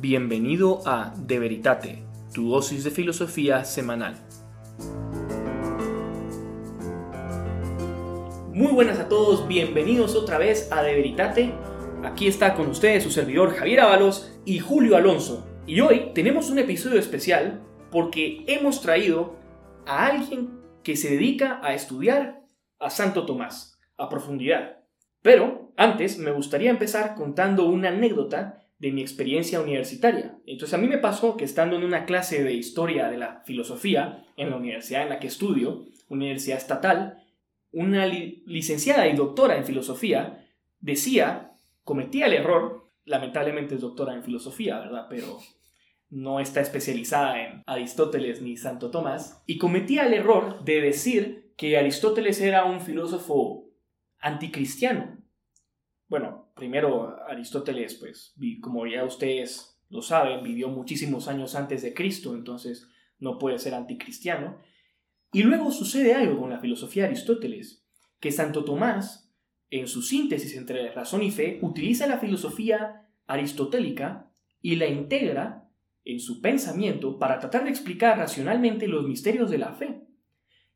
Bienvenido a De Veritate, tu dosis de filosofía semanal. Muy buenas a todos, bienvenidos otra vez a De Veritate. Aquí está con ustedes su servidor Javier Ábalos y Julio Alonso. Y hoy tenemos un episodio especial porque hemos traído a alguien que se dedica a estudiar a Santo Tomás a profundidad. Pero antes me gustaría empezar contando una anécdota de mi experiencia universitaria. Entonces a mí me pasó que estando en una clase de historia de la filosofía en la universidad en la que estudio, universidad estatal, una licenciada y doctora en filosofía decía, cometía el error, lamentablemente es doctora en filosofía, ¿verdad? Pero no está especializada en Aristóteles ni Santo Tomás, y cometía el error de decir que Aristóteles era un filósofo anticristiano. Bueno, primero Aristóteles, pues, como ya ustedes lo saben, vivió muchísimos años antes de Cristo, entonces no puede ser anticristiano. Y luego sucede algo con la filosofía de Aristóteles, que Santo Tomás, en su síntesis entre razón y fe, utiliza la filosofía aristotélica y la integra en su pensamiento para tratar de explicar racionalmente los misterios de la fe.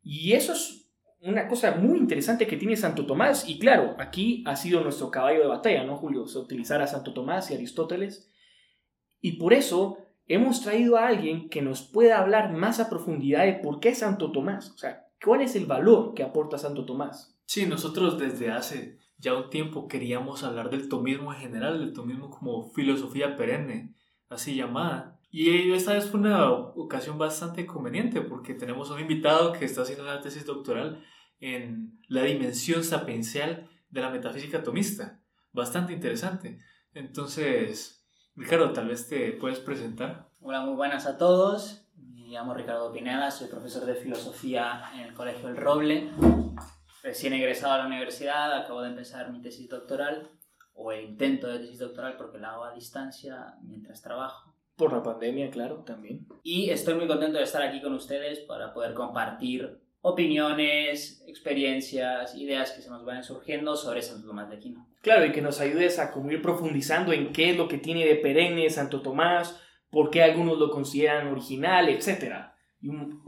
Y eso es una cosa muy interesante que tiene Santo Tomás, y claro, aquí ha sido nuestro caballo de batalla, ¿no, Julio? utilizar a Santo Tomás y Aristóteles. Y por eso hemos traído a alguien que nos pueda hablar más a profundidad de por qué Santo Tomás. O sea, ¿cuál es el valor que aporta Santo Tomás? Sí, nosotros desde hace ya un tiempo queríamos hablar del tomismo en general, del tomismo como filosofía perenne, así llamada. Y esta vez fue una ocasión bastante conveniente porque tenemos un invitado que está haciendo una tesis doctoral en la dimensión sapiencial de la metafísica atomista. Bastante interesante. Entonces, Ricardo, tal vez te puedes presentar. Hola, muy buenas a todos. Me llamo Ricardo Pineda, soy profesor de filosofía en el Colegio El Roble. Recién egresado a la universidad, acabo de empezar mi tesis doctoral, o el intento de tesis doctoral porque la hago a distancia mientras trabajo. Por la pandemia, claro, también. Y estoy muy contento de estar aquí con ustedes para poder compartir opiniones, experiencias, ideas que se nos vayan surgiendo sobre Santo Tomás de Aquino. Claro, y que nos ayudes a como ir profundizando en qué es lo que tiene de perenne Santo Tomás, por qué algunos lo consideran original, etc.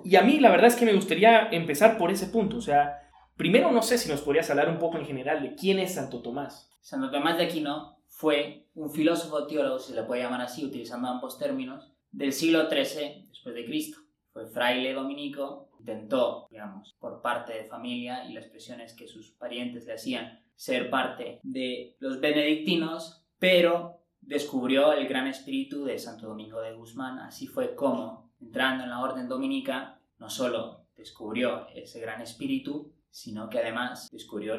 Y, a mí la verdad es que me gustaría empezar por ese punto, o sea, primero no sé si nos podrías hablar un poco en general de quién es Santo Tomás. Santo Tomás de Aquino fue un filósofo teólogo, si se le puede llamar así, utilizando ambos términos, del siglo XIII después de Cristo. Fue fraile dominico intentó, digamos, por parte de familia y las presiones que sus parientes le hacían, ser parte de los benedictinos, pero descubrió el gran espíritu de Santo Domingo de Guzmán. Así fue como, entrando en la orden dominica, no solo descubrió ese gran espíritu, sino que además descubrió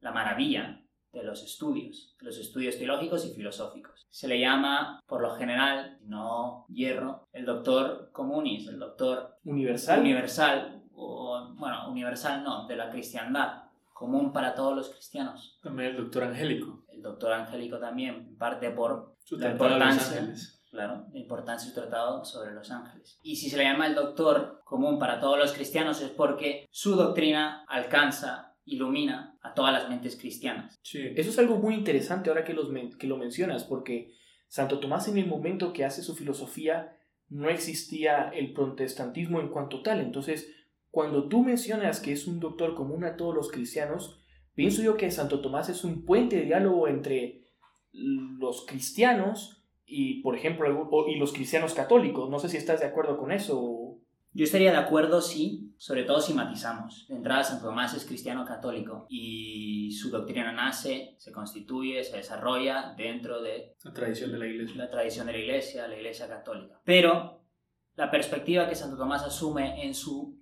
la maravilla de los estudios, de los estudios teológicos y filosóficos. Se le llama, por lo general, no hierro, el doctor comunis, el doctor universal. Universal, o bueno, universal no, de la cristiandad, común para todos los cristianos. También el doctor angélico. El doctor angélico también, en parte por su la importancia. Claro, la importancia de su tratado sobre los ángeles. Y si se le llama el doctor común para todos los cristianos es porque su doctrina alcanza ilumina a todas las mentes cristianas. Sí. Eso es algo muy interesante ahora que, los que lo mencionas, porque Santo Tomás en el momento que hace su filosofía no existía el protestantismo en cuanto tal. Entonces, cuando tú mencionas que es un doctor común a todos los cristianos, pienso yo que Santo Tomás es un puente de diálogo entre los cristianos y, por ejemplo, y los cristianos católicos. No sé si estás de acuerdo con eso. Yo estaría de acuerdo, sí, sobre todo si matizamos. De entrada, Santo Tomás es cristiano católico y su doctrina nace, se constituye, se desarrolla dentro de la tradición de la Iglesia. La tradición de la Iglesia, la Iglesia católica. Pero la perspectiva que Santo Tomás asume en, su,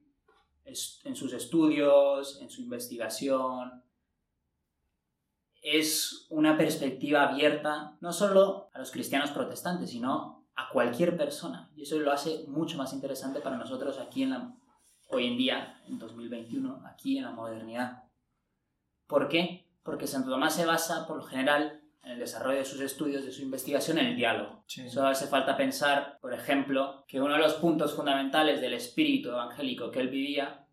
en sus estudios, en su investigación, es una perspectiva abierta no solo a los cristianos protestantes, sino a cualquier persona. Y eso lo hace mucho más interesante para nosotros aquí en la, hoy en día, en 2021, aquí en la modernidad. ¿Por qué? Porque Santo Tomás se basa, por lo general, en el desarrollo de sus estudios, de su investigación, en el diálogo. Solo hace falta pensar, por ejemplo, que uno de los puntos fundamentales del espíritu evangélico que él vivía,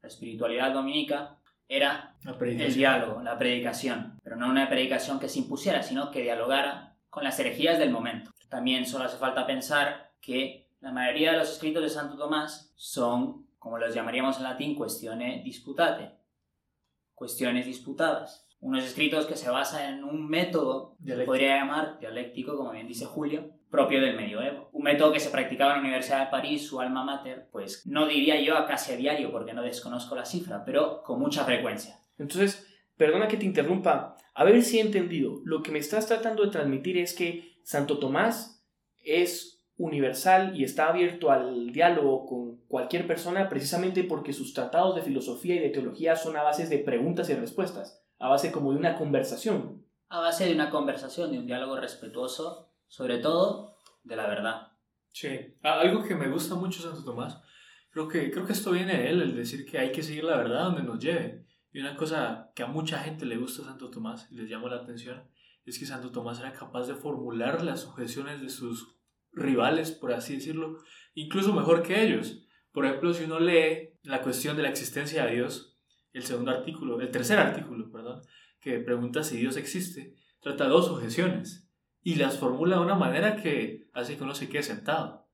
la espiritualidad dominica, era el diálogo, la predicación. Pero no una predicación que se impusiera, sino que dialogara con las herejías del momento. También solo hace falta pensar que la mayoría de los escritos de Santo Tomás son, como los llamaríamos en latín, cuestiones disputate, cuestiones disputadas. Unos escritos que se basan en un método, que Dialéctico. podría llamar dialéctico, como bien dice Julio, propio del medioevo. Un método que se practicaba en la Universidad de París, su alma mater, pues no diría yo a casi a diario, porque no desconozco la cifra, pero con mucha frecuencia. Entonces, perdona que te interrumpa, a ver si he entendido. Lo que me estás tratando de transmitir es que Santo Tomás es universal y está abierto al diálogo con cualquier persona precisamente porque sus tratados de filosofía y de teología son a base de preguntas y respuestas, a base como de una conversación. A base de una conversación, de un diálogo respetuoso, sobre todo de la verdad. Sí, A- algo que me gusta mucho Santo Tomás, creo que, creo que esto viene de él, el decir que hay que seguir la verdad donde nos lleve. Y una cosa que a mucha gente le gusta a Santo Tomás y les llama la atención es que Santo Tomás era capaz de formular las objeciones de sus rivales, por así decirlo, incluso mejor que ellos. Por ejemplo, si uno lee la cuestión de la existencia de Dios, el segundo artículo, el tercer artículo, perdón, que pregunta si Dios existe, trata dos objeciones y las formula de una manera que hace que uno se quede sentado.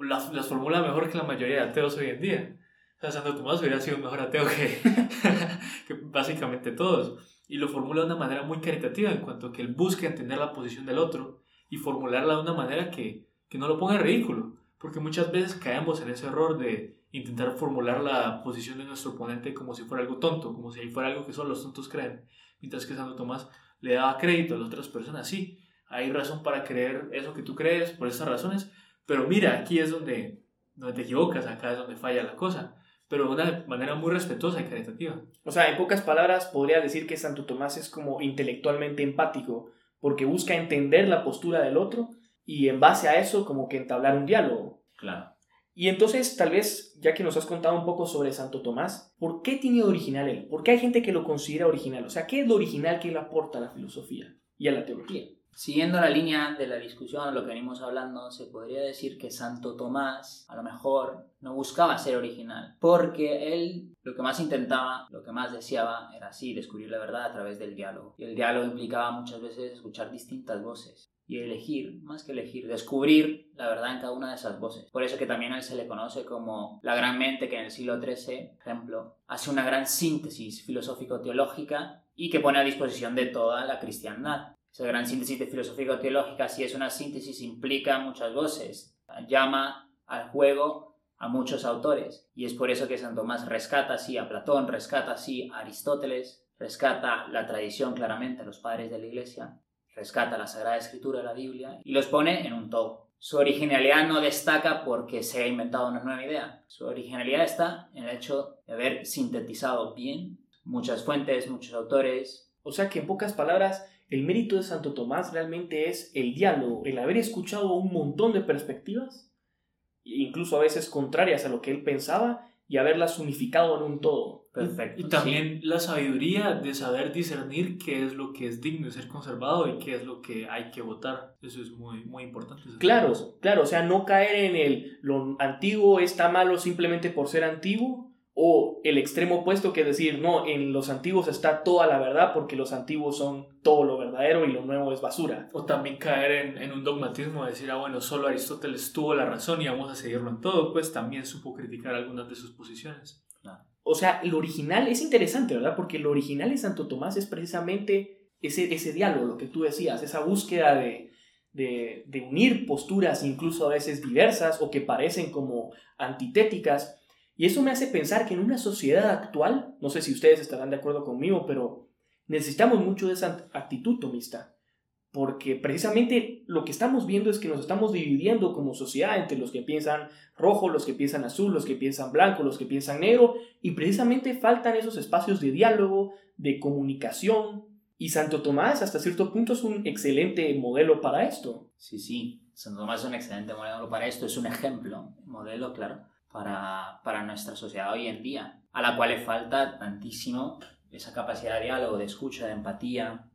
Las, las formula mejor que la mayoría de ateos hoy en día. O sea, Santo Tomás hubiera sido mejor ateo que, que básicamente todos. Y lo formula de una manera muy caritativa en cuanto a que él busca entender la posición del otro y formularla de una manera que, que no lo ponga en ridículo. Porque muchas veces caemos en ese error de intentar formular la posición de nuestro oponente como si fuera algo tonto, como si fuera algo que solo los tontos creen. Mientras que Santo Tomás le daba crédito a las otras personas. Sí, hay razón para creer eso que tú crees por esas razones, pero mira, aquí es donde, donde te equivocas, acá es donde falla la cosa, pero de una manera muy respetuosa y caritativa. O sea, en pocas palabras, podría decir que Santo Tomás es como intelectualmente empático, porque busca entender la postura del otro y en base a eso como que entablar un diálogo. Claro. Y entonces, tal vez, ya que nos has contado un poco sobre Santo Tomás, ¿por qué tiene original él? ¿Por qué hay gente que lo considera original? O sea, ¿qué es lo original que él aporta a la filosofía y a la teología? Siguiendo la línea de la discusión, lo que venimos hablando, se podría decir que Santo Tomás a lo mejor no buscaba ser original, porque él lo que más intentaba, lo que más deseaba era así, descubrir la verdad a través del diálogo. Y el diálogo implicaba muchas veces escuchar distintas voces y elegir, más que elegir, descubrir la verdad en cada una de esas voces. Por eso que también a él se le conoce como la gran mente que en el siglo XIII, ejemplo, hace una gran síntesis filosófico-teológica y que pone a disposición de toda la cristiandad. Esa gran síntesis de filosófico-teológica, si es una síntesis, implica muchas voces, llama al juego a muchos autores. Y es por eso que San Tomás rescata así a Platón, rescata así a Aristóteles, rescata la tradición claramente a los padres de la Iglesia, rescata la Sagrada Escritura, la Biblia, y los pone en un todo. Su originalidad no destaca porque se ha inventado una nueva idea. Su originalidad está en el hecho de haber sintetizado bien muchas fuentes, muchos autores. O sea que en pocas palabras, el mérito de Santo Tomás realmente es el diálogo, el haber escuchado un montón de perspectivas, incluso a veces contrarias a lo que él pensaba, y haberlas unificado en un todo. Perfecto. Y también la sabiduría de saber discernir qué es lo que es digno de ser conservado y qué es lo que hay que votar. Eso es muy, muy importante. Claro, claro, o sea, no caer en el lo antiguo está malo simplemente por ser antiguo, o el extremo opuesto que decir, no, en los antiguos está toda la verdad porque los antiguos son todo lo verdadero y lo nuevo es basura. O también caer en, en un dogmatismo de decir, ah, bueno, solo Aristóteles tuvo la razón y vamos a seguirlo en todo, pues también supo criticar algunas de sus posiciones. O sea, lo original es interesante, ¿verdad? Porque lo original de Santo Tomás es precisamente ese, ese diálogo, lo que tú decías, esa búsqueda de, de, de unir posturas incluso a veces diversas o que parecen como antitéticas. Y eso me hace pensar que en una sociedad actual, no sé si ustedes estarán de acuerdo conmigo, pero necesitamos mucho de esa actitud tomista. Porque precisamente lo que estamos viendo es que nos estamos dividiendo como sociedad entre los que piensan rojo, los que piensan azul, los que piensan blanco, los que piensan negro, y precisamente faltan esos espacios de diálogo, de comunicación. Y Santo Tomás hasta cierto punto es un excelente modelo para esto. Sí, sí, Santo Tomás es un excelente modelo para esto, es un ejemplo, modelo, claro, para, para nuestra sociedad hoy en día, a la cual le falta tantísimo esa capacidad de diálogo, de escucha, de empatía,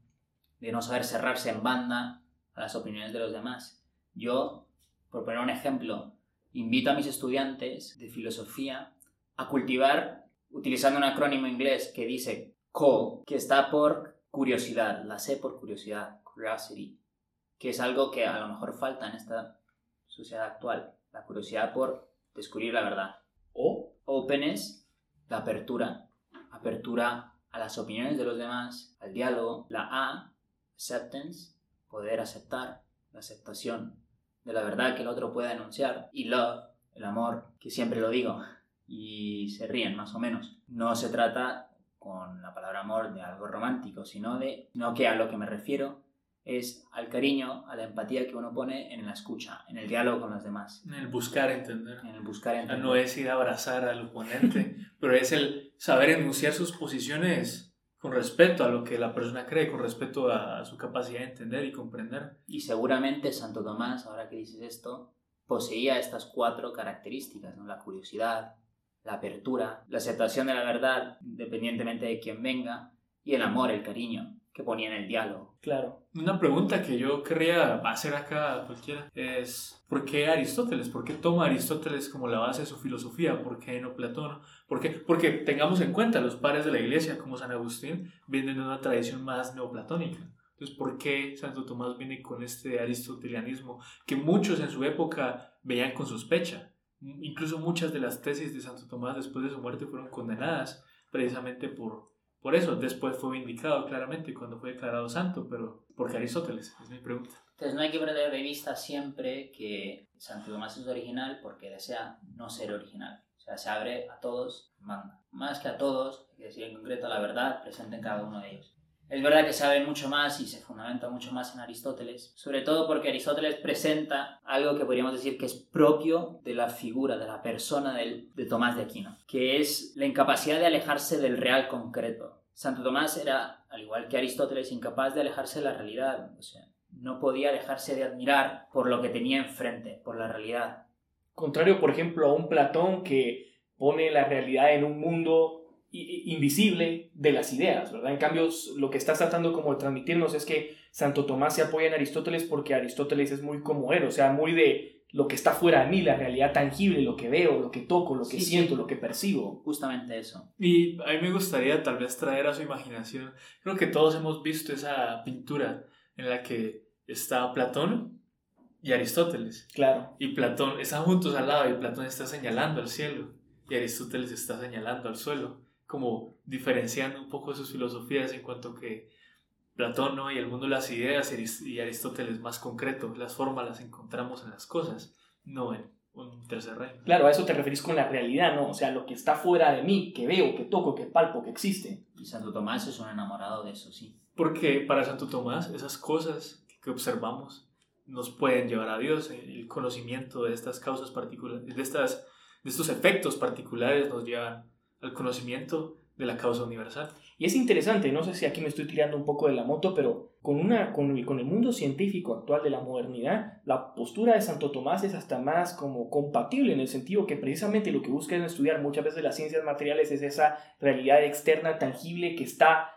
de no saber cerrarse en banda a las opiniones de los demás. Yo, por poner un ejemplo, invito a mis estudiantes de filosofía a cultivar, utilizando un acrónimo inglés que dice CALL, que está por curiosidad, la C por curiosidad, curiosity. que es algo que a lo mejor falta en esta sociedad actual, la curiosidad por descubrir la verdad. O Openness, la apertura, apertura a las opiniones de los demás, al diálogo. La A, acceptance, poder aceptar, la aceptación de la verdad que el otro pueda enunciar. Y love, el amor, que siempre lo digo, y se ríen más o menos. No se trata con la palabra amor de algo romántico, sino de, no que a lo que me refiero es al cariño, a la empatía que uno pone en la escucha, en el diálogo con los demás, En el buscar entender. en el buscar entender. No es ir a abrazar al oponente, pero es el saber enunciar sus posiciones con respeto a lo que la persona cree, con respeto a su capacidad de entender y comprender. Y seguramente Santo Tomás, ahora que dices esto, poseía estas cuatro características, ¿no? La curiosidad, la apertura, la aceptación de la verdad, independientemente de quién venga, y el amor, el cariño, que ponía en el diálogo. claro. Una pregunta que yo querría hacer acá a cualquiera es ¿por qué Aristóteles? ¿Por qué toma Aristóteles como la base de su filosofía? ¿Por qué no Platón? ¿Por qué? Porque tengamos en cuenta, los padres de la iglesia, como San Agustín, vienen de una tradición más neoplatónica. Entonces, ¿por qué Santo Tomás viene con este aristotelianismo que muchos en su época veían con sospecha? Incluso muchas de las tesis de Santo Tomás después de su muerte fueron condenadas precisamente por, por eso. Después fue vindicado claramente cuando fue declarado santo, pero ¿por qué Aristóteles? Es mi pregunta. Entonces no hay que perder de vista siempre que Santo Tomás es original porque desea no ser original. O sea, se abre a todos, manda. Más que a todos, hay que decir en concreto la verdad presente en cada uno de ellos. Es verdad que sabe mucho más y se fundamenta mucho más en Aristóteles, sobre todo porque Aristóteles presenta algo que podríamos decir que es propio de la figura, de la persona de Tomás de Aquino, que es la incapacidad de alejarse del real concreto. Santo Tomás era, al igual que Aristóteles, incapaz de alejarse de la realidad, o sea, no podía dejarse de admirar por lo que tenía enfrente, por la realidad. Contrario, por ejemplo, a un Platón que pone la realidad en un mundo invisible de las ideas, ¿verdad? En cambio, lo que está tratando como de transmitirnos es que Santo Tomás se apoya en Aristóteles porque Aristóteles es muy como él, o sea, muy de lo que está fuera de mí, la realidad tangible, lo que veo, lo que toco, lo que Sí, sí. siento, lo que percibo. Justamente eso. Y a mí me gustaría tal vez traer a su imaginación, creo que todos hemos visto esa pintura en la que está Platón y Aristóteles. Claro. Y Platón están juntos al lado y Platón está señalando al cielo y Aristóteles está señalando al suelo, como diferenciando un poco sus filosofías en cuanto que Platón ¿no? y el mundo de las ideas y Arist- y Aristóteles más concreto, las formas las encontramos en las cosas, no en un tercer reino. Claro, a eso te referís con la realidad, ¿no? O sea, lo que está fuera de mí, que veo, que toco, que palpo, que existe. Y Santo Tomás es un enamorado de eso, sí. Porque para Santo Tomás esas cosas que observamos nos pueden llevar a Dios. El conocimiento de estas causas particulares, de, estas, de estos efectos particulares nos llevan al conocimiento de la causa universal. Y es interesante, no sé si aquí me estoy tirando un poco de la moto, pero con, una, con, el, mundo científico actual de la modernidad, la postura de Santo Tomás es hasta más como compatible en el sentido que precisamente lo que busca estudiar muchas veces las ciencias materiales es esa realidad externa tangible que está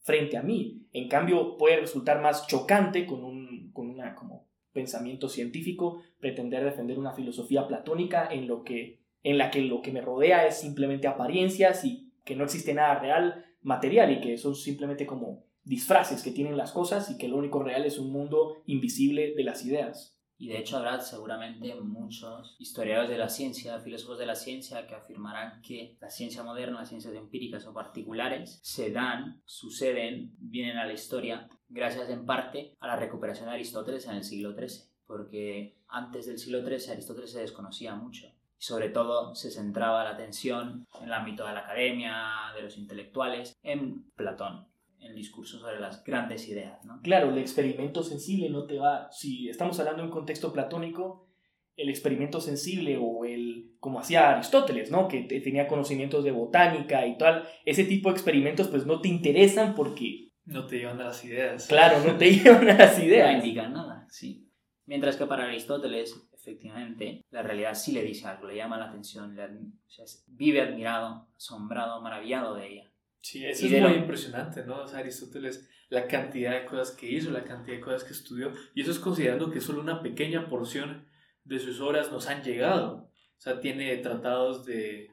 frente a mí. En cambio, puede resultar más chocante con un con una, como pensamiento científico pretender defender una filosofía platónica en, lo que, en la que lo que me rodea es simplemente apariencias y que no existe nada real material y que son simplemente como disfraces que tienen las cosas y que lo único real es un mundo invisible de las ideas. Y de hecho habrá seguramente muchos historiadores de la ciencia, filósofos de la ciencia, que afirmarán que la ciencia moderna, las ciencias empíricas o particulares, se dan, suceden, vienen a la historia gracias en parte a la recuperación de Aristóteles en el siglo XIII. Porque antes del siglo XIII Aristóteles se desconocía mucho. Y sobre todo se centraba la atención en el ámbito de la academia, de los intelectuales, en Platón, en el discurso sobre las grandes ideas. ¿no? Claro, el experimento sensible no te va, si estamos hablando de un contexto platónico, el experimento sensible o el, como hacía Aristóteles, ¿no? Que te- tenía conocimientos de botánica y tal, ese tipo de experimentos pues no te interesan porque, No te llevan a las ideas. claro, no te llevan a las No ideas. indican nada, sí. Mientras que para Aristóteles, efectivamente, la realidad sí le dice algo, le llama la atención, le admi- o sea, vive admirado, asombrado, maravillado de ella. Sí, eso Y es muy lo- impresionante, ¿no? O sea, Aristóteles, la cantidad de cosas que hizo, la cantidad de cosas que estudió, y eso es considerando que solo una pequeña porción de sus obras nos han llegado. O sea, tiene tratados de,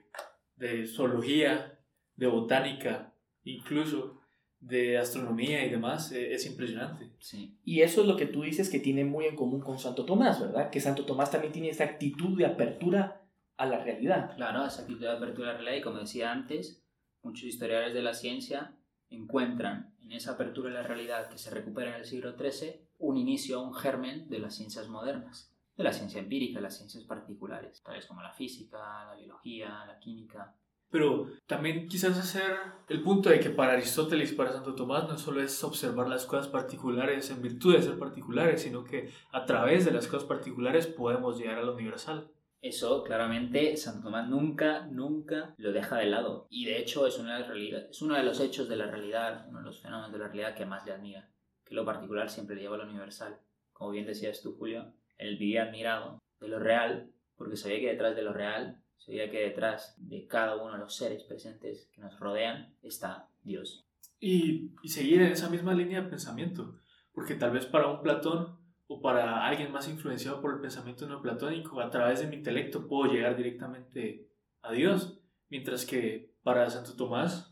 de zoología, de botánica, incluso de astronomía y demás, eh, es impresionante. Sí. Y eso es lo que tú dices que tiene muy en común con Santo Tomás, ¿verdad? Que Santo Tomás también tiene esa actitud de apertura a la realidad. Claro, esa actitud de apertura a la realidad y como decía antes, muchos historiadores de la ciencia encuentran en esa apertura a la realidad que se recupera en el siglo XIII un inicio, un germen de las ciencias modernas, de la ciencia empírica, las ciencias particulares, tales como la física, la biología, la química. Pero también quizás hacer el punto de que para Aristóteles para Santo Tomás no solo es observar las cosas particulares en virtud de ser particulares, sino que a través de las cosas particulares podemos llegar a lo universal. Eso claramente Santo Tomás nunca, nunca lo deja de lado. Y de hecho es, una es uno de los hechos de la realidad, uno de los fenómenos de la realidad que más le admira. Que lo particular siempre le lleva a lo universal. Como bien decías tú, Julio, él vivía admirado de lo real, porque sabía que detrás de lo real, sabía que detrás de cada uno de los seres presentes que nos rodean está Dios. Y, y seguir en esa misma línea de pensamiento, porque tal vez para un Platón o para alguien más influenciado por el pensamiento neoplatónico, a través de mi intelecto puedo llegar directamente a Dios, mientras que para Santo Tomás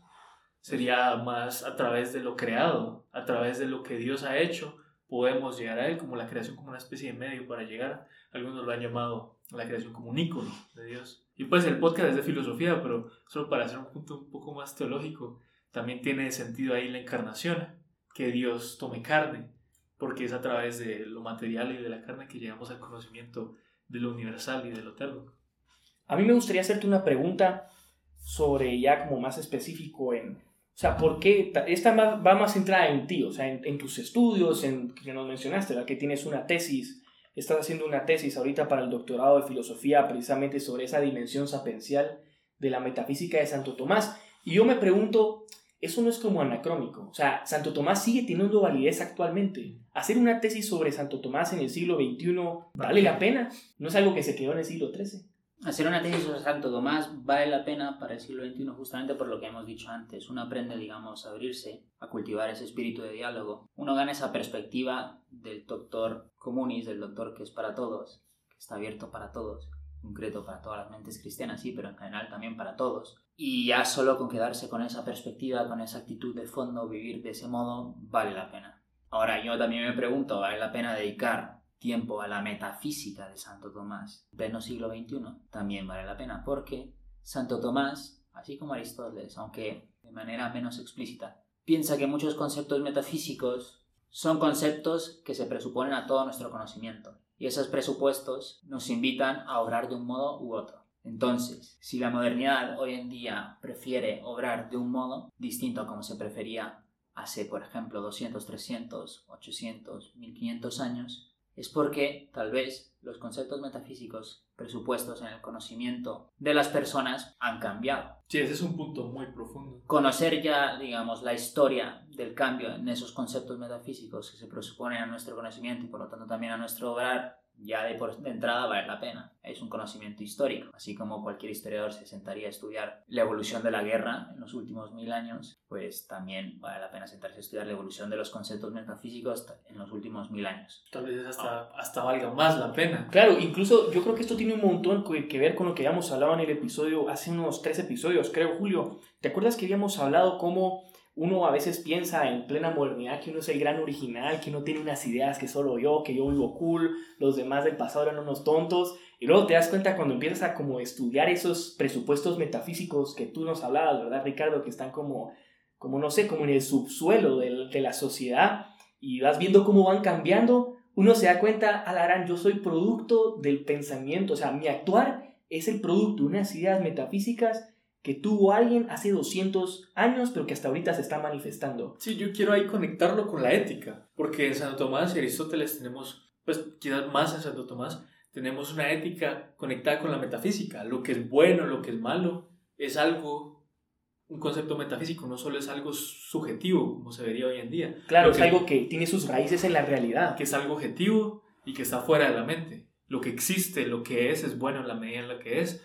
sería más a través de lo creado, a través de lo que Dios ha hecho, podemos llegar a Él, como la creación como una especie de medio para llegar. Algunos lo han llamado la creación como un ícono de Dios. Y pues el podcast es de filosofía, pero solo para hacer un punto un poco más teológico, también tiene sentido ahí la encarnación, que Dios tome carne, porque es a través de lo material y de la carne que llegamos al conocimiento de lo universal y de lo eterno. A mí me gustaría hacerte una pregunta sobre ya como más específico en, o sea, ¿por qué? Esta va más centrada en ti, o sea, en, tus estudios, en que nos mencionaste, ¿verdad? que tienes una tesis, estás haciendo una tesis ahorita para el doctorado de filosofía precisamente sobre esa dimensión sapencial de la metafísica de Santo Tomás. Y yo me pregunto, eso no es como anacrónico. O sea, Santo Tomás sigue teniendo validez actualmente. Hacer una tesis sobre Santo Tomás en el siglo XXI vale la pena. No es algo que se quedó en el siglo XIII. Hacer una tesis sobre Santo Tomás vale la pena para el siglo XXI justamente por lo que hemos dicho antes. Uno aprende, digamos, a abrirse, a cultivar ese espíritu de diálogo. Uno gana esa perspectiva del doctor comunis, del doctor que es para todos, que está abierto para todos concreto para todas las mentes cristianas, sí, pero en general también para todos. Y ya solo con quedarse con esa perspectiva, con esa actitud de fondo, vivir de ese modo, vale la pena. Ahora, yo también me pregunto, ¿vale la pena dedicar tiempo a la metafísica de Santo Tomás, pleno siglo XXI? También vale la pena, porque Santo Tomás, así como Aristóteles, aunque de manera menos explícita, piensa que muchos conceptos metafísicos son conceptos que se presuponen a todo nuestro conocimiento y esos presupuestos nos invitan a obrar de un modo u otro. Entonces, si la modernidad hoy en día prefiere obrar de un modo distinto a como se prefería hace, por ejemplo, 200, 300, 800, 1500 años, es porque tal vez los conceptos metafísicos presupuestos en el conocimiento de las personas han cambiado. Sí, ese es un punto muy profundo. Conocer ya, digamos, la historia del cambio en esos conceptos metafísicos que se presuponen a nuestro conocimiento y por lo tanto también a nuestro obrar, ya de, por, de entrada vale la pena. Es un conocimiento histórico, así como cualquier historiador se sentaría a estudiar la evolución de la guerra en los últimos mil años, pues también vale la pena sentarse a estudiar la evolución de los conceptos metafísicos en los últimos mil años. Tal vez hasta, hasta valga más la pena. Claro, incluso yo creo que esto tiene un montón que ver con lo que habíamos hablado en el episodio, hace unos tres episodios, creo, Julio. ¿Te acuerdas que habíamos hablado cómo uno a veces piensa en plena modernidad que uno es el gran original, que uno tiene unas ideas que solo yo, que yo vivo cool, los demás del pasado eran unos tontos, y luego te das cuenta cuando empiezas a como estudiar esos presupuestos metafísicos que tú nos hablabas, ¿verdad, Ricardo? Que están como, como no sé, como en el subsuelo de, la sociedad, y vas viendo cómo van cambiando, uno se da cuenta, alarán, yo soy producto del pensamiento, o sea, mi actuar es el producto de unas ideas metafísicas que tuvo alguien hace 200 años, pero que hasta ahorita se está manifestando. Sí, yo quiero ahí conectarlo con la ética, porque en Santo Tomás y Aristóteles tenemos, pues quizás más en Santo Tomás, tenemos una ética conectada con la metafísica. Lo que es bueno, lo que es malo, es algo, un concepto metafísico, no solo es algo subjetivo, como se vería hoy en día. Claro, Lo es que- algo que tiene sus raíces en la realidad. que es algo objetivo y que está fuera de la mente. Lo que existe, lo que es, es bueno en la medida en la que es,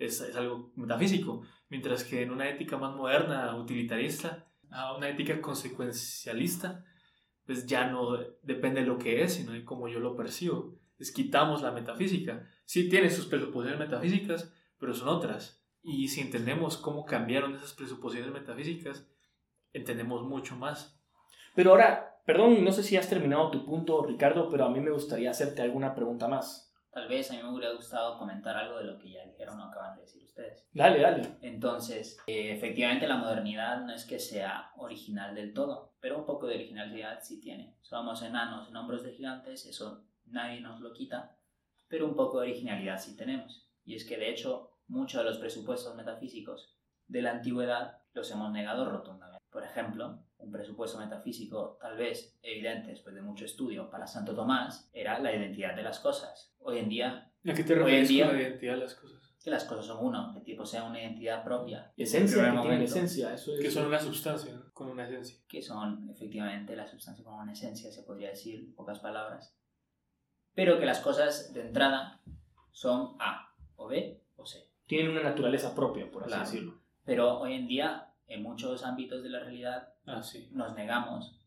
es, es algo metafísico. Mientras que en una ética más moderna, utilitarista, a una ética consecuencialista, pues ya no depende de lo que es, sino de cómo yo lo percibo. Es quitamos la metafísica. Sí tiene sus presuposiciones metafísicas, pero son otras. Y si entendemos cómo cambiaron esas presuposiciones metafísicas, entendemos mucho más. Pero ahora, perdón, no sé si has terminado tu punto, Ricardo, pero a mí me gustaría hacerte alguna pregunta más. Tal vez a mí me hubiera gustado comentar algo de lo que ya dijeron o acaban de decir ustedes. Dale, dale. Entonces, eh, efectivamente la modernidad no es que sea original del todo, pero un poco de originalidad sí tiene. Somos enanos en hombros de gigantes, eso nadie nos lo quita, pero un poco de originalidad sí tenemos. Y es que de hecho muchos de los presupuestos metafísicos de la antigüedad los hemos negado rotundamente. Por ejemplo, un presupuesto metafísico tal vez evidente después de mucho estudio para Santo Tomás era la identidad de las cosas. Hoy en día... ¿A qué te Hoy en refieres día- con la identidad de las cosas? Que las cosas son uno, que tipo sea una identidad propia. Esencia, que momento. esencia, eso es. Que son una sustancia, ¿no? con una esencia. que son efectivamente la sustancia como una esencia, se podría decir, en pocas palabras, pero que las cosas de entrada son A, o B, o C. Tienen una naturaleza propia, por así Claro. decirlo. Pero hoy en día, en muchos ámbitos de la realidad, Nos negamos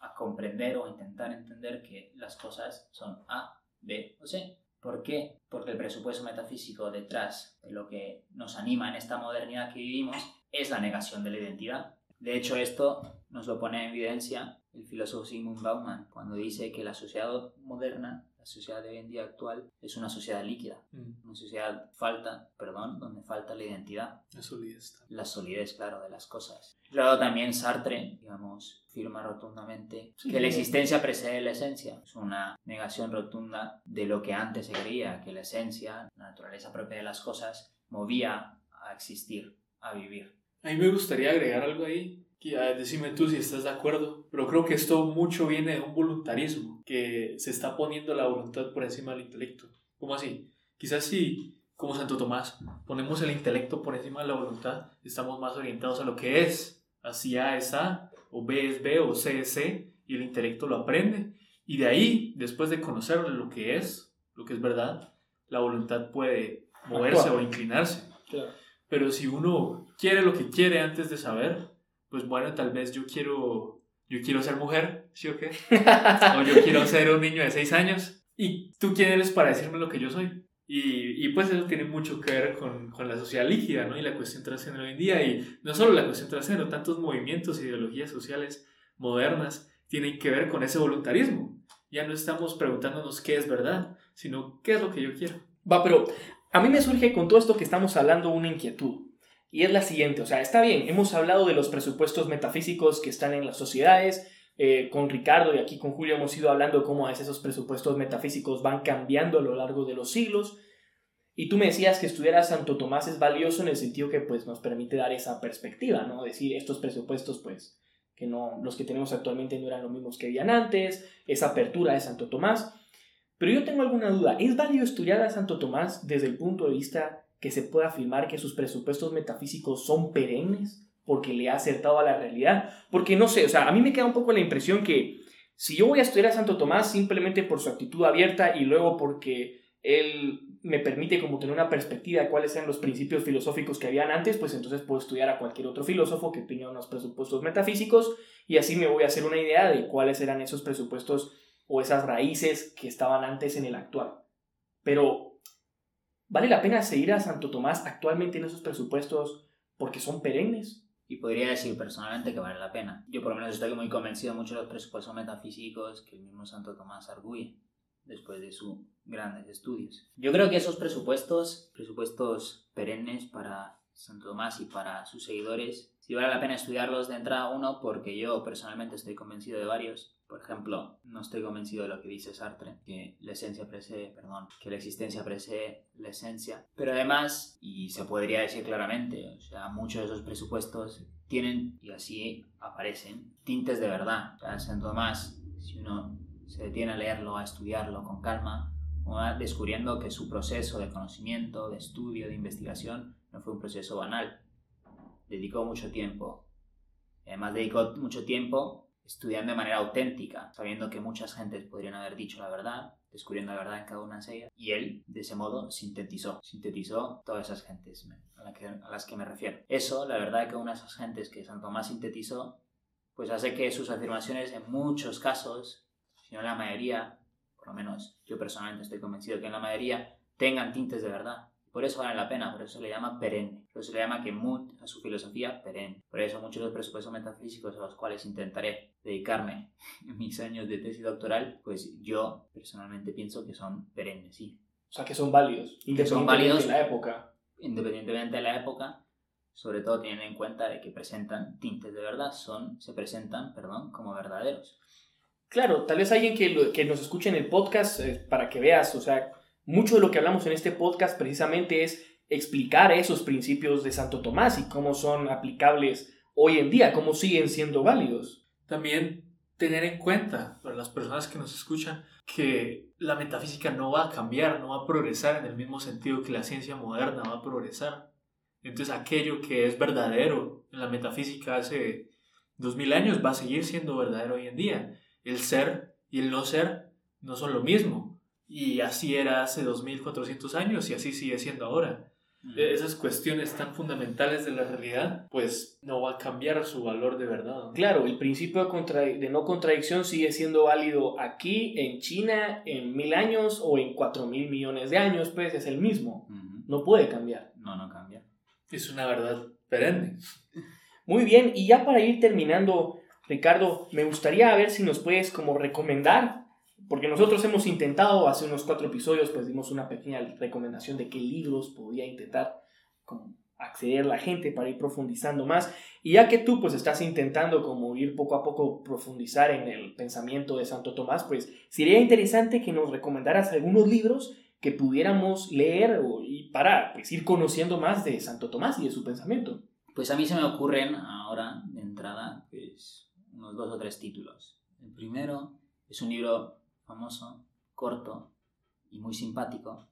a comprender o a intentar entender que las cosas son A, B o C. ¿Por qué? Porque el presupuesto metafísico detrás de lo que nos anima en esta modernidad que vivimos es la negación de la identidad. De hecho, esto nos lo pone en evidencia el filósofo Sigmund Bauman cuando dice que la sociedad moderna, sociedad de hoy en día actual, es una sociedad líquida, Mm, una sociedad falta, perdón, donde falta la identidad La solidez. la solidez, claro, de las cosas. Luego también Sartre, digamos, afirma rotundamente Sí, que la existencia precede la esencia. Es una negación rotunda de lo que antes se creía, que la esencia, la naturaleza propia de las cosas, movía a existir, a vivir. A mí me gustaría agregar algo ahí, ah, decime tú si estás de acuerdo, pero creo que esto mucho viene de un voluntarismo, que se está poniendo la voluntad por encima del intelecto. ¿Cómo así? Quizás si, como Santo Tomás, ponemos el intelecto por encima de la voluntad, estamos más orientados a lo que es. Así A es A, o B es B, o C es C, y el intelecto lo aprende. Y de ahí, después de conocer lo que es, lo que es verdad, la voluntad puede moverse o inclinarse. Claro. Pero si uno quiere lo que quiere antes de saber, pues bueno, tal vez yo quiero, yo quiero ser mujer, ¿sí o qué? O yo quiero ser un niño de 6 años. ¿Y tú quién eres para decirme lo que yo soy? Y, y pues eso tiene mucho que ver con, con la sociedad líquida, ¿no? Y la cuestión transgénero hoy en día. Y no solo la cuestión transgénero, tantos movimientos ideologías sociales modernas tienen que ver con ese voluntarismo. Ya no estamos preguntándonos qué es verdad, sino qué es lo que yo quiero. Va, pero a mí me surge con todo esto que estamos hablando una inquietud. Y es la siguiente, o sea, está bien, hemos hablado de los presupuestos metafísicos que están en las sociedades, eh, con Ricardo y aquí con Julio hemos ido hablando cómo a veces esos presupuestos metafísicos van cambiando a lo largo de los siglos. Y tú me decías que estudiar a Santo Tomás es valioso en el sentido que pues nos permite dar esa perspectiva, ¿no? Decir, estos presupuestos pues que no los que tenemos actualmente no eran los mismos que habían antes, esa apertura de Santo Tomás. Pero yo tengo alguna duda, ¿es válido estudiar a Santo Tomás desde el punto de vista que se pueda afirmar que sus presupuestos metafísicos son perennes porque le ha acertado a la realidad? Porque no sé, o sea, a mí me queda un poco la impresión que si yo voy a estudiar a Santo Tomás simplemente por su actitud abierta y luego porque él me permite como tener una perspectiva de cuáles eran los principios filosóficos que habían antes, pues entonces puedo estudiar a cualquier otro filósofo que tenga unos presupuestos metafísicos y así me voy a hacer una idea de cuáles eran esos presupuestos o esas raíces que estaban antes en el actual. Pero, ¿vale la pena seguir a Santo Tomás actualmente en esos presupuestos porque son perennes? Y podría decir personalmente que vale la pena. Yo por lo menos estoy muy convencido mucho de los presupuestos metafísicos que el mismo Santo Tomás arguye después de sus grandes estudios. Yo creo que esos presupuestos, presupuestos perennes para Santo Tomás y para sus seguidores, sí vale la pena estudiarlos de entrada uno porque yo personalmente estoy convencido de varios. Por ejemplo, no estoy convencido de lo que dice Sartre, que la esencia precede, perdón, que la existencia precede la esencia. Pero además, y se podría decir claramente, o sea, muchos de esos presupuestos tienen, y así aparecen, tintes de verdad. O sea, si uno se detiene a leerlo, a estudiarlo con calma, va descubriendo que su proceso de conocimiento, de estudio, de investigación, no fue un proceso banal. Dedicó mucho tiempo. Además dedicó mucho tiempo estudiando de manera auténtica, sabiendo que muchas gentes podrían haber dicho la verdad, descubriendo la verdad en cada una de ellas. Y él, de ese modo, sintetizó, sintetizó todas esas gentes a, las que me refiero. Eso, la verdad que una de esas gentes que Santo Tomás sintetizó, pues hace que sus afirmaciones en muchos casos, si no en la mayoría, por lo menos yo personalmente estoy convencido que en la mayoría, tengan tintes de verdad. Por eso vale la pena, por eso se le llama perenne. Por eso se le llama Kemut a su filosofía perenne. Por eso muchos de los presupuestos metafísicos a los cuales intentaré dedicarme en mis años de tesis doctoral, pues yo personalmente pienso que son perennes, sí. O sea, que son válidos, Que son válidos. de la época. Independientemente de la época, sobre todo teniendo en cuenta de que presentan tintes de verdad, son, se presentan, perdón, como verdaderos. Claro, tal vez alguien que, lo- que nos escuche en el podcast eh, para que veas, o sea, mucho de lo que hablamos en este podcast precisamente es explicar esos principios de Santo Tomás y cómo son aplicables hoy en día, cómo siguen siendo válidos. También tener en cuenta, para las personas que nos escuchan, que la metafísica no va a cambiar, no va a progresar en el mismo sentido que la ciencia moderna va a progresar. Entonces aquello que es verdadero en la metafísica hace dos mil años va a seguir siendo verdadero hoy en día. El ser y el no ser no son lo mismo. Y así era hace 2400 años y así sigue siendo ahora. Eh, Esas cuestiones tan fundamentales de la realidad, pues no va a cambiar su valor de verdad. ¿no? Claro, el principio de, contra- de no contradicción sigue siendo válido aquí, en China, en mil años o en cuatro mil millones de años, pues es el mismo. No puede cambiar. No, no cambia. Es una verdad perenne. Muy bien, y ya para ir terminando, Ricardo, me gustaría ver si nos puedes como recomendar, porque nosotros hemos intentado, hace unos cuatro episodios, pues dimos una pequeña recomendación de qué libros podía intentar como acceder la gente para ir profundizando más. Y ya que tú pues estás intentando como ir poco a poco profundizar en el pensamiento de Santo Tomás, pues sería interesante que nos recomendaras algunos libros que pudiéramos leer o- y para pues, ir conociendo más de Santo Tomás y de su pensamiento. Pues a mí se me ocurren ahora, de entrada, pues unos dos o tres títulos. El primero es un libro famoso, corto y muy simpático,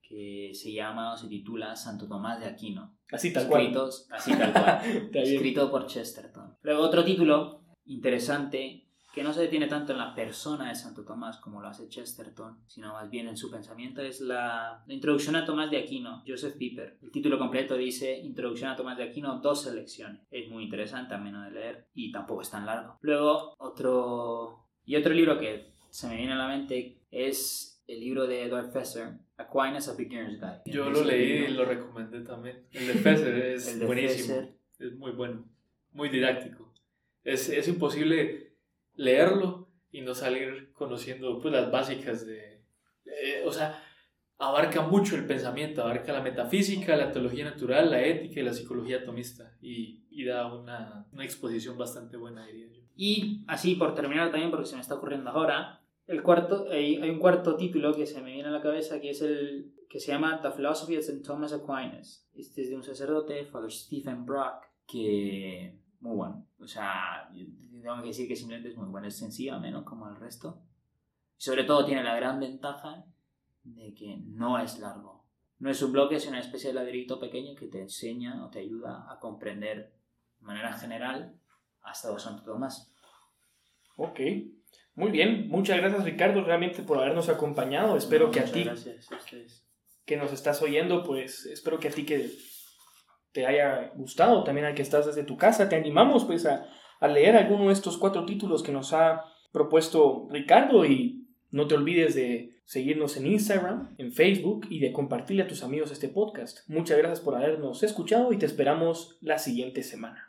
que se llama o se titula Santo Tomás de Aquino. Así tal cual. Escritos, así tal cual. Escrito por Chesterton. Luego otro título interesante que no se detiene tanto en la persona de Santo Tomás como lo hace Chesterton, sino más bien en su pensamiento, es la, la Introducción a Tomás de Aquino, Joseph Piper. El título completo dice Introducción a Tomás de Aquino, dos selecciones. Es muy interesante, ameno de leer y tampoco es tan largo. Luego otro... Y otro libro que se me viene a la mente es el libro de Edward Fesser, Aquinas, A Beginner's Guide. Yo lo leí y libro- lo recomendé también. El de Fesser es el de buenísimo. Fesser. Es muy bueno. Muy didáctico. Es, es imposible leerlo y no salir conociendo pues, las básicas de... eh, o sea, abarca mucho el pensamiento, abarca la metafísica, la teología natural, la ética y la psicología atomista. Y, y da una, una exposición bastante buena, diría yo. Y así, por terminar también, porque se me está ocurriendo ahora, el cuarto, hay, hay un cuarto título que se me viene a la cabeza que es el que se llama The Philosophy of St. Thomas Aquinas. Este es de un sacerdote, Father Stephen Brock, que muy bueno. O sea, tengo que decir que simplemente es muy bueno, es sencillo, menos como el resto. Y sobre todo tiene la gran ventaja de que no es largo. No es un bloque, es una especie de ladrillito pequeño que te enseña o te ayuda a comprender de manera general hasta Santo Tomás. Ok, muy bien. Muchas gracias Ricardo realmente por habernos acompañado. Espero No, que a ti Gracias que nos estás oyendo, pues espero que a ti que te haya gustado, también al que estás desde tu casa, te animamos pues a, a leer alguno de estos cuatro títulos que nos ha propuesto Ricardo y no te olvides de seguirnos en Instagram, en Facebook y de compartirle a tus amigos este podcast. Muchas gracias por habernos escuchado y te esperamos la siguiente semana.